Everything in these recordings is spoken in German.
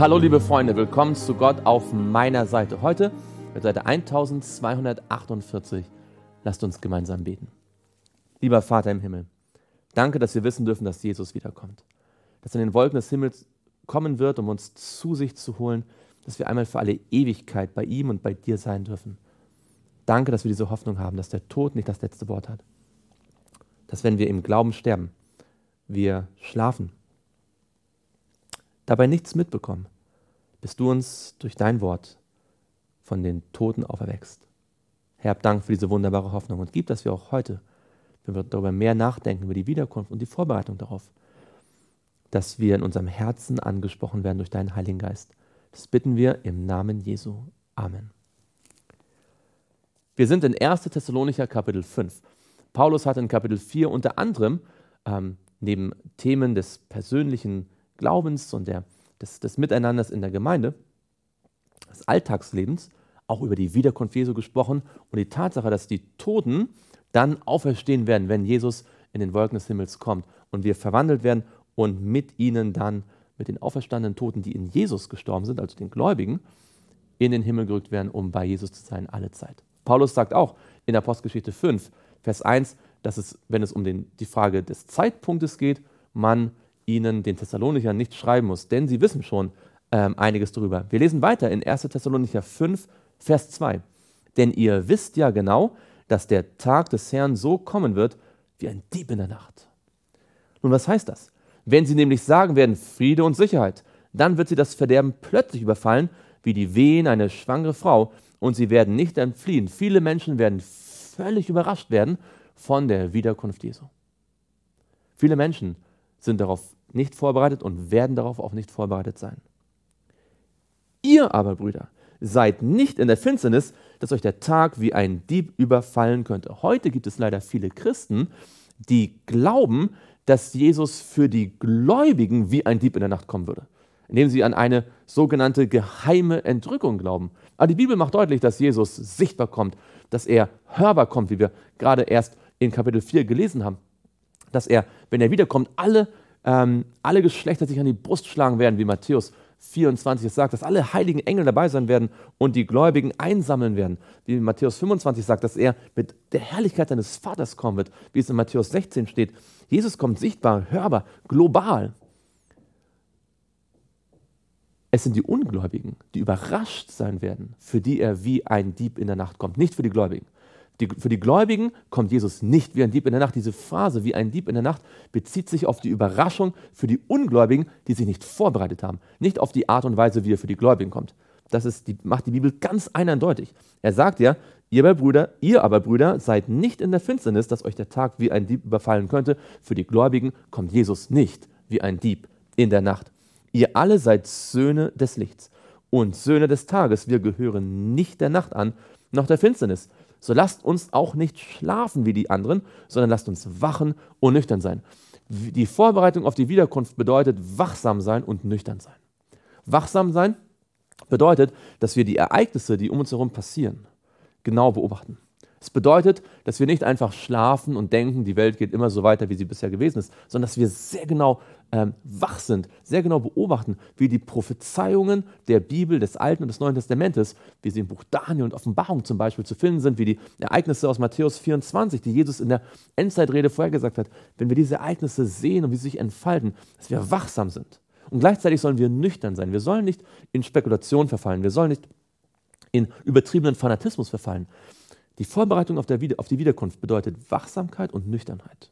Hallo liebe Freunde, willkommen zu Gott auf meiner Seite. Heute mit Seite 1248. Lasst uns gemeinsam beten. Lieber Vater im Himmel, danke, dass wir wissen dürfen, dass Jesus wiederkommt. Dass er in den Wolken des Himmels kommen wird, um uns zu sich zu holen, dass wir einmal für alle Ewigkeit bei ihm und bei dir sein dürfen. Danke, dass wir diese Hoffnung haben, dass der Tod nicht das letzte Wort hat. Dass wenn wir im Glauben sterben, wir schlafen dabei nichts mitbekommen, bis du uns durch dein Wort von den Toten auferweckst. Herr, Dank für diese wunderbare Hoffnung und gib, dass wir auch heute, wenn wir darüber mehr nachdenken, über die Wiederkunft und die Vorbereitung darauf, dass wir in unserem Herzen angesprochen werden durch deinen Heiligen Geist. Das bitten wir im Namen Jesu. Amen. Wir sind in 1. Thessalonicher Kapitel 5. Paulus hat in Kapitel 4 unter anderem ähm, neben Themen des persönlichen Glaubens und der, des, des Miteinanders in der Gemeinde, des Alltagslebens, auch über die Wiederkunft Jesu gesprochen und die Tatsache, dass die Toten dann auferstehen werden, wenn Jesus in den Wolken des Himmels kommt und wir verwandelt werden und mit ihnen dann, mit den auferstandenen Toten, die in Jesus gestorben sind, also den Gläubigen, in den Himmel gerückt werden, um bei Jesus zu sein, alle Zeit. Paulus sagt auch in Apostelgeschichte 5, Vers 1, dass es, wenn es um den, die Frage des Zeitpunktes geht, man ihnen, den Thessalonichern, nicht schreiben muss, denn sie wissen schon ähm, einiges darüber. Wir lesen weiter in 1. Thessalonicher 5, Vers 2. Denn ihr wisst ja genau, dass der Tag des Herrn so kommen wird wie ein Dieb in der Nacht. Nun, was heißt das? Wenn sie nämlich sagen werden, Friede und Sicherheit, dann wird sie das Verderben plötzlich überfallen, wie die Wehen einer schwangere Frau, und sie werden nicht entfliehen. Viele Menschen werden völlig überrascht werden von der Wiederkunft Jesu. Viele Menschen sind darauf nicht vorbereitet und werden darauf auch nicht vorbereitet sein. Ihr aber, Brüder, seid nicht in der Finsternis, dass euch der Tag wie ein Dieb überfallen könnte. Heute gibt es leider viele Christen, die glauben, dass Jesus für die Gläubigen wie ein Dieb in der Nacht kommen würde, indem sie an eine sogenannte geheime Entrückung glauben. Aber die Bibel macht deutlich, dass Jesus sichtbar kommt, dass er hörbar kommt, wie wir gerade erst in Kapitel 4 gelesen haben, dass er, wenn er wiederkommt, alle ähm, alle Geschlechter sich an die Brust schlagen werden, wie Matthäus 24 es sagt, dass alle heiligen Engel dabei sein werden und die Gläubigen einsammeln werden. Wie Matthäus 25 sagt, dass er mit der Herrlichkeit seines Vaters kommen wird, wie es in Matthäus 16 steht. Jesus kommt sichtbar, hörbar, global. Es sind die Ungläubigen, die überrascht sein werden, für die er wie ein Dieb in der Nacht kommt, nicht für die Gläubigen. Die, für die Gläubigen kommt Jesus nicht wie ein Dieb in der Nacht. Diese Phrase wie ein Dieb in der Nacht bezieht sich auf die Überraschung für die Ungläubigen, die sich nicht vorbereitet haben. Nicht auf die Art und Weise, wie er für die Gläubigen kommt. Das ist die, macht die Bibel ganz eindeutig. Er sagt ja, ihr aber Brüder, ihr aber Brüder, seid nicht in der Finsternis, dass euch der Tag wie ein Dieb überfallen könnte. Für die Gläubigen kommt Jesus nicht wie ein Dieb in der Nacht. Ihr alle seid Söhne des Lichts und Söhne des Tages. Wir gehören nicht der Nacht an, noch der Finsternis. So lasst uns auch nicht schlafen wie die anderen, sondern lasst uns wachen und nüchtern sein. Die Vorbereitung auf die Wiederkunft bedeutet wachsam sein und nüchtern sein. Wachsam sein bedeutet, dass wir die Ereignisse, die um uns herum passieren, genau beobachten. Es bedeutet, dass wir nicht einfach schlafen und denken, die Welt geht immer so weiter, wie sie bisher gewesen ist, sondern dass wir sehr genau ähm, wach sind, sehr genau beobachten, wie die Prophezeiungen der Bibel, des Alten und des Neuen Testamentes, wie sie im Buch Daniel und Offenbarung zum Beispiel zu finden sind, wie die Ereignisse aus Matthäus 24, die Jesus in der Endzeitrede vorhergesagt hat, wenn wir diese Ereignisse sehen und wie sie sich entfalten, dass wir wachsam sind. Und gleichzeitig sollen wir nüchtern sein. Wir sollen nicht in Spekulation verfallen. Wir sollen nicht in übertriebenen Fanatismus verfallen. Die Vorbereitung auf, der, auf die Wiederkunft bedeutet Wachsamkeit und Nüchternheit.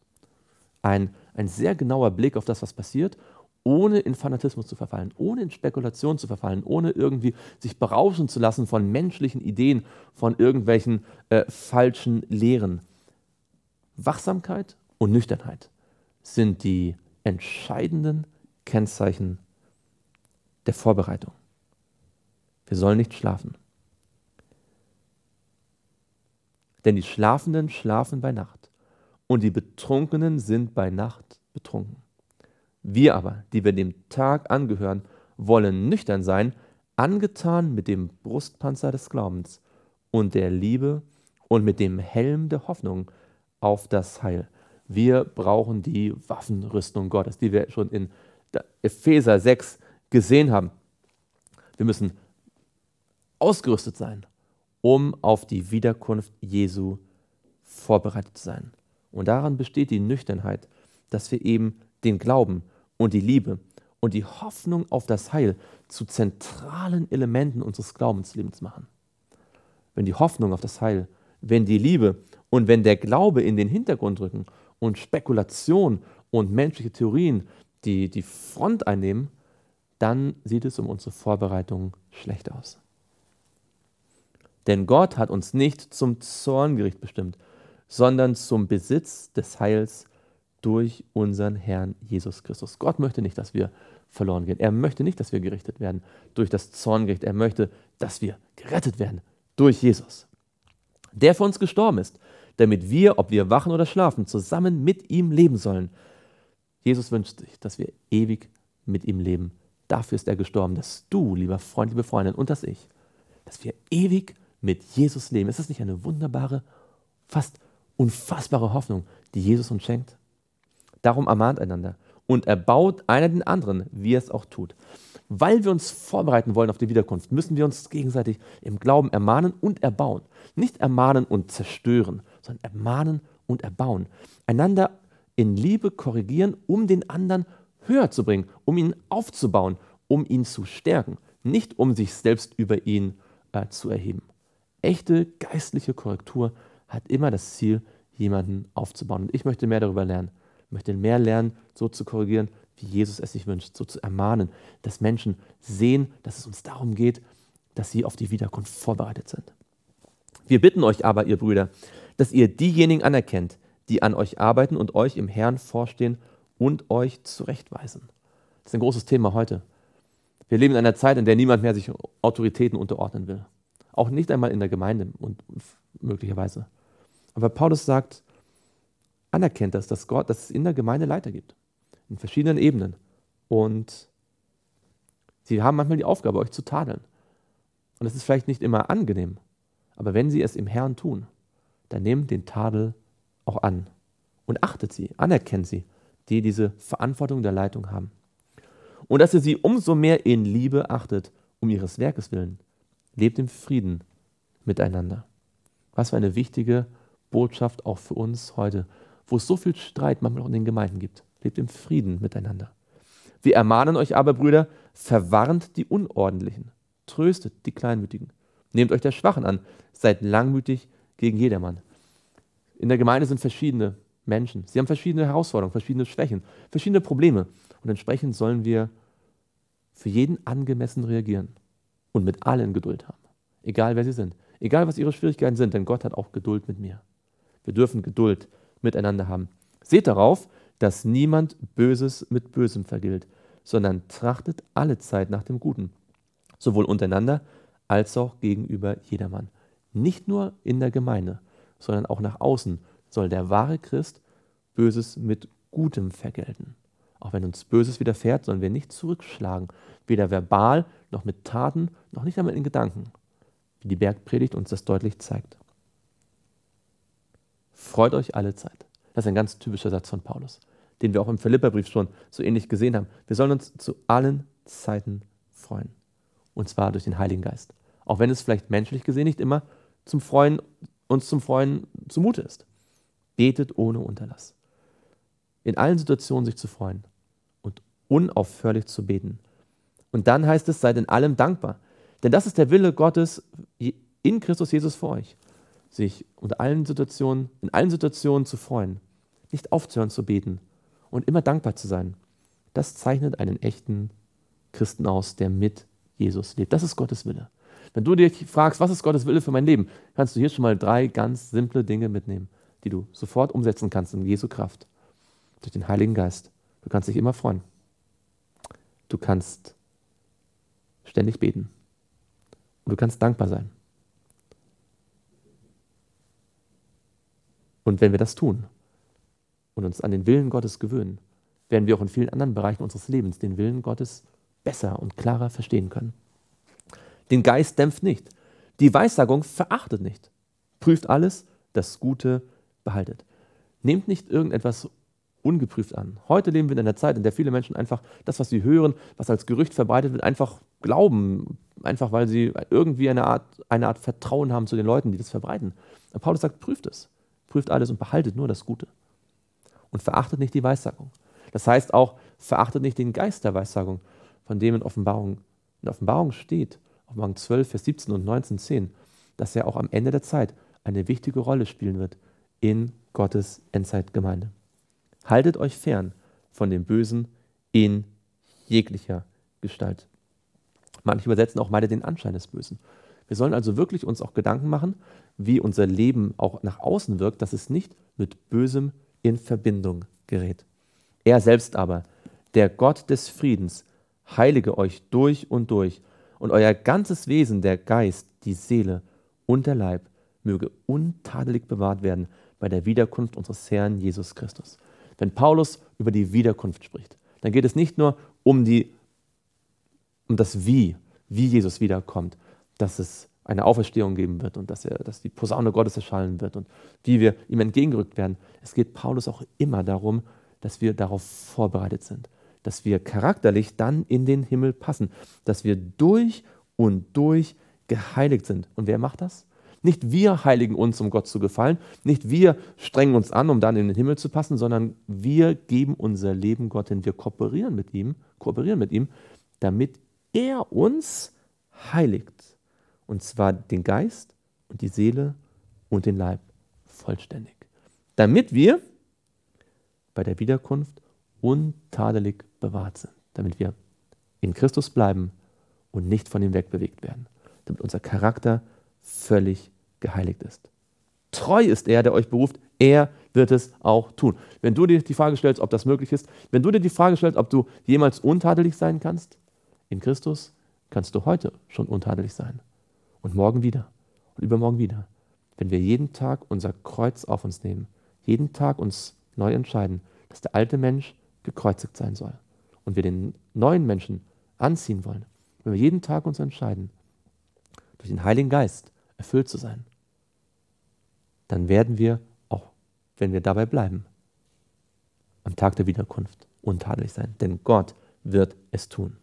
Ein, ein sehr genauer Blick auf das, was passiert, ohne in Fanatismus zu verfallen, ohne in Spekulation zu verfallen, ohne irgendwie sich berauschen zu lassen von menschlichen Ideen, von irgendwelchen äh, falschen Lehren. Wachsamkeit und Nüchternheit sind die entscheidenden Kennzeichen der Vorbereitung. Wir sollen nicht schlafen. Denn die Schlafenden schlafen bei Nacht und die Betrunkenen sind bei Nacht betrunken. Wir aber, die wir dem Tag angehören, wollen nüchtern sein, angetan mit dem Brustpanzer des Glaubens und der Liebe und mit dem Helm der Hoffnung auf das Heil. Wir brauchen die Waffenrüstung Gottes, die wir schon in Epheser 6 gesehen haben. Wir müssen ausgerüstet sein, um auf die Wiederkunft Jesu vorbereitet zu sein. Und daran besteht die Nüchternheit, dass wir eben den Glauben und die Liebe und die Hoffnung auf das Heil zu zentralen Elementen unseres Glaubenslebens machen. Wenn die Hoffnung auf das Heil, wenn die Liebe und wenn der Glaube in den Hintergrund rücken und Spekulation und menschliche Theorien die, die Front einnehmen, dann sieht es um unsere Vorbereitung schlecht aus. Denn Gott hat uns nicht zum Zorngericht bestimmt, sondern zum Besitz des Heils durch unseren Herrn Jesus Christus. Gott möchte nicht, dass wir verloren gehen. Er möchte nicht, dass wir gerichtet werden durch das Zorngericht. Er möchte, dass wir gerettet werden durch Jesus, der für uns gestorben ist, damit wir, ob wir wachen oder schlafen, zusammen mit ihm leben sollen. Jesus wünscht sich, dass wir ewig mit ihm leben. Dafür ist er gestorben, dass du, lieber Freund, liebe Freundin, und dass ich, dass wir ewig mit Jesus leben. Ist das nicht eine wunderbare, fast unfassbare Hoffnung, die Jesus uns schenkt? Darum ermahnt einander und erbaut einer den anderen, wie er es auch tut. Weil wir uns vorbereiten wollen auf die Wiederkunft, müssen wir uns gegenseitig im Glauben ermahnen und erbauen. Nicht ermahnen und zerstören, sondern ermahnen und erbauen. Einander in Liebe korrigieren, um den anderen höher zu bringen, um ihn aufzubauen, um ihn zu stärken, nicht um sich selbst über ihn äh, zu erheben. Echte geistliche Korrektur hat immer das Ziel, jemanden aufzubauen. Und ich möchte mehr darüber lernen. Ich möchte mehr lernen, so zu korrigieren, wie Jesus es sich wünscht, so zu ermahnen, dass Menschen sehen, dass es uns darum geht, dass sie auf die Wiederkunft vorbereitet sind. Wir bitten euch aber, ihr Brüder, dass ihr diejenigen anerkennt, die an euch arbeiten und euch im Herrn vorstehen und euch zurechtweisen. Das ist ein großes Thema heute. Wir leben in einer Zeit, in der niemand mehr sich Autoritäten unterordnen will. Auch nicht einmal in der Gemeinde und möglicherweise. Aber Paulus sagt, anerkennt das, dass Gott, dass es in der Gemeinde Leiter gibt. In verschiedenen Ebenen. Und sie haben manchmal die Aufgabe, euch zu tadeln. Und es ist vielleicht nicht immer angenehm. Aber wenn sie es im Herrn tun, dann nehmt den Tadel auch an. Und achtet sie, anerkennt sie, die diese Verantwortung der Leitung haben. Und dass ihr sie umso mehr in Liebe achtet, um ihres Werkes willen lebt im Frieden miteinander. Was für eine wichtige Botschaft auch für uns heute, wo es so viel Streit manchmal auch in den Gemeinden gibt. Lebt im Frieden miteinander. Wir ermahnen euch aber, Brüder, verwarnt die Unordentlichen, tröstet die Kleinmütigen, nehmt euch der Schwachen an, seid langmütig gegen jedermann. In der Gemeinde sind verschiedene Menschen. Sie haben verschiedene Herausforderungen, verschiedene Schwächen, verschiedene Probleme. Und entsprechend sollen wir für jeden angemessen reagieren und mit allen Geduld haben. Egal wer sie sind. Egal was ihre Schwierigkeiten sind, denn Gott hat auch Geduld mit mir. Wir dürfen Geduld miteinander haben. Seht darauf, dass niemand Böses mit Bösem vergilt, sondern trachtet alle Zeit nach dem Guten, sowohl untereinander als auch gegenüber jedermann. Nicht nur in der Gemeinde, sondern auch nach außen soll der wahre Christ Böses mit Gutem vergelten. Auch wenn uns Böses widerfährt, sollen wir nicht zurückschlagen, weder verbal noch mit Taten, noch nicht einmal in Gedanken, wie die Bergpredigt uns das deutlich zeigt. Freut euch alle Zeit. Das ist ein ganz typischer Satz von Paulus, den wir auch im Philipperbrief schon so ähnlich gesehen haben. Wir sollen uns zu allen Zeiten freuen. Und zwar durch den Heiligen Geist. Auch wenn es vielleicht menschlich gesehen nicht immer zum Freuen, uns zum Freuen zumute ist. Betet ohne Unterlass. In allen Situationen sich zu freuen und unaufhörlich zu beten und dann heißt es, seid in allem dankbar. Denn das ist der Wille Gottes in Christus Jesus für euch. Sich unter allen Situationen, in allen Situationen zu freuen, nicht aufzuhören zu beten und immer dankbar zu sein. Das zeichnet einen echten Christen aus, der mit Jesus lebt. Das ist Gottes Wille. Wenn du dich fragst, was ist Gottes Wille für mein Leben, kannst du hier schon mal drei ganz simple Dinge mitnehmen, die du sofort umsetzen kannst in Jesu Kraft. Durch den Heiligen Geist. Du kannst dich immer freuen. Du kannst ständig beten. Und du kannst dankbar sein. Und wenn wir das tun und uns an den Willen Gottes gewöhnen, werden wir auch in vielen anderen Bereichen unseres Lebens den Willen Gottes besser und klarer verstehen können. Den Geist dämpft nicht. Die Weissagung verachtet nicht. Prüft alles, das Gute behaltet. Nehmt nicht irgendetwas ungeprüft an. Heute leben wir in einer Zeit, in der viele Menschen einfach das, was sie hören, was als Gerücht verbreitet wird, einfach glauben, einfach weil sie irgendwie eine Art, eine Art Vertrauen haben zu den Leuten, die das verbreiten. Und Paulus sagt, prüft es. Prüft alles und behaltet nur das Gute. Und verachtet nicht die Weissagung. Das heißt auch, verachtet nicht den Geist der Weissagung, von dem in Offenbarung, in Offenbarung steht, Offenbarung 12, Vers 17 und 19, 10, dass er auch am Ende der Zeit eine wichtige Rolle spielen wird in Gottes Endzeitgemeinde. Haltet euch fern von dem Bösen in jeglicher Gestalt. Manche übersetzen auch meide den Anschein des Bösen. Wir sollen also wirklich uns auch Gedanken machen, wie unser Leben auch nach außen wirkt, dass es nicht mit Bösem in Verbindung gerät. Er selbst aber, der Gott des Friedens, heilige euch durch und durch und euer ganzes Wesen, der Geist, die Seele und der Leib, möge untadelig bewahrt werden bei der Wiederkunft unseres Herrn Jesus Christus. Wenn Paulus über die Wiederkunft spricht, dann geht es nicht nur um, die, um das Wie, wie Jesus wiederkommt, dass es eine Auferstehung geben wird und dass, er, dass die Posaune Gottes erschallen wird und wie wir ihm entgegengerückt werden. Es geht Paulus auch immer darum, dass wir darauf vorbereitet sind, dass wir charakterlich dann in den Himmel passen, dass wir durch und durch geheiligt sind. Und wer macht das? Nicht wir heiligen uns, um Gott zu gefallen, nicht wir strengen uns an, um dann in den Himmel zu passen, sondern wir geben unser Leben Gott hin. Wir kooperieren mit ihm, kooperieren mit ihm, damit er uns heiligt. Und zwar den Geist und die Seele und den Leib vollständig. Damit wir bei der Wiederkunft untadelig bewahrt sind. Damit wir in Christus bleiben und nicht von ihm wegbewegt werden. Damit unser Charakter völlig geheiligt ist. Treu ist er, der euch beruft. Er wird es auch tun. Wenn du dir die Frage stellst, ob das möglich ist, wenn du dir die Frage stellst, ob du jemals untadelig sein kannst, in Christus kannst du heute schon untadelig sein. Und morgen wieder. Und übermorgen wieder. Wenn wir jeden Tag unser Kreuz auf uns nehmen, jeden Tag uns neu entscheiden, dass der alte Mensch gekreuzigt sein soll und wir den neuen Menschen anziehen wollen, wenn wir jeden Tag uns entscheiden, durch den Heiligen Geist erfüllt zu sein, dann werden wir, auch wenn wir dabei bleiben, am Tag der Wiederkunft untadelig sein. Denn Gott wird es tun.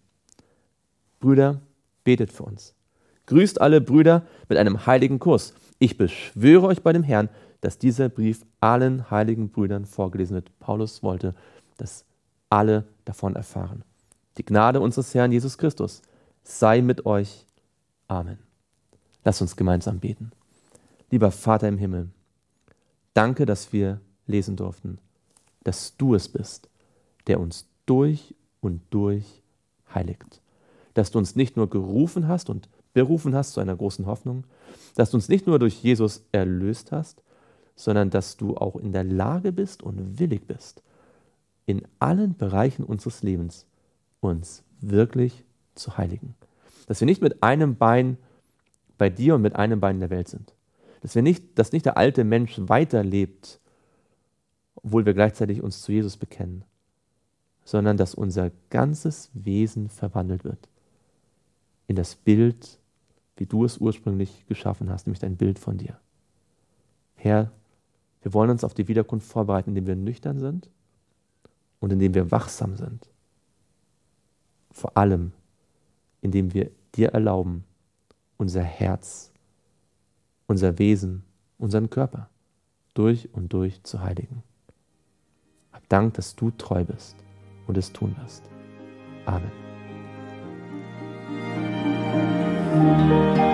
Brüder, betet für uns. Grüßt alle Brüder mit einem heiligen Kuss. Ich beschwöre euch bei dem Herrn, dass dieser Brief allen heiligen Brüdern vorgelesen wird. Paulus wollte, dass alle davon erfahren. Die Gnade unseres Herrn Jesus Christus sei mit euch. Amen. Lass uns gemeinsam beten. Lieber Vater im Himmel, danke, dass wir lesen durften, dass du es bist, der uns durch und durch heiligt. Dass du uns nicht nur gerufen hast und berufen hast zu einer großen Hoffnung, dass du uns nicht nur durch Jesus erlöst hast, sondern dass du auch in der Lage bist und willig bist, in allen Bereichen unseres Lebens uns wirklich zu heiligen. Dass wir nicht mit einem Bein bei dir und mit einem Bein in der Welt sind. Dass, wir nicht, dass nicht der alte Mensch weiterlebt, obwohl wir gleichzeitig uns zu Jesus bekennen, sondern dass unser ganzes Wesen verwandelt wird in das Bild, wie du es ursprünglich geschaffen hast, nämlich dein Bild von dir. Herr, wir wollen uns auf die Wiederkunft vorbereiten, indem wir nüchtern sind und indem wir wachsam sind. Vor allem, indem wir dir erlauben, unser Herz, unser Wesen, unseren Körper durch und durch zu heiligen. Hab Dank, dass du treu bist und es tun wirst. Amen. Música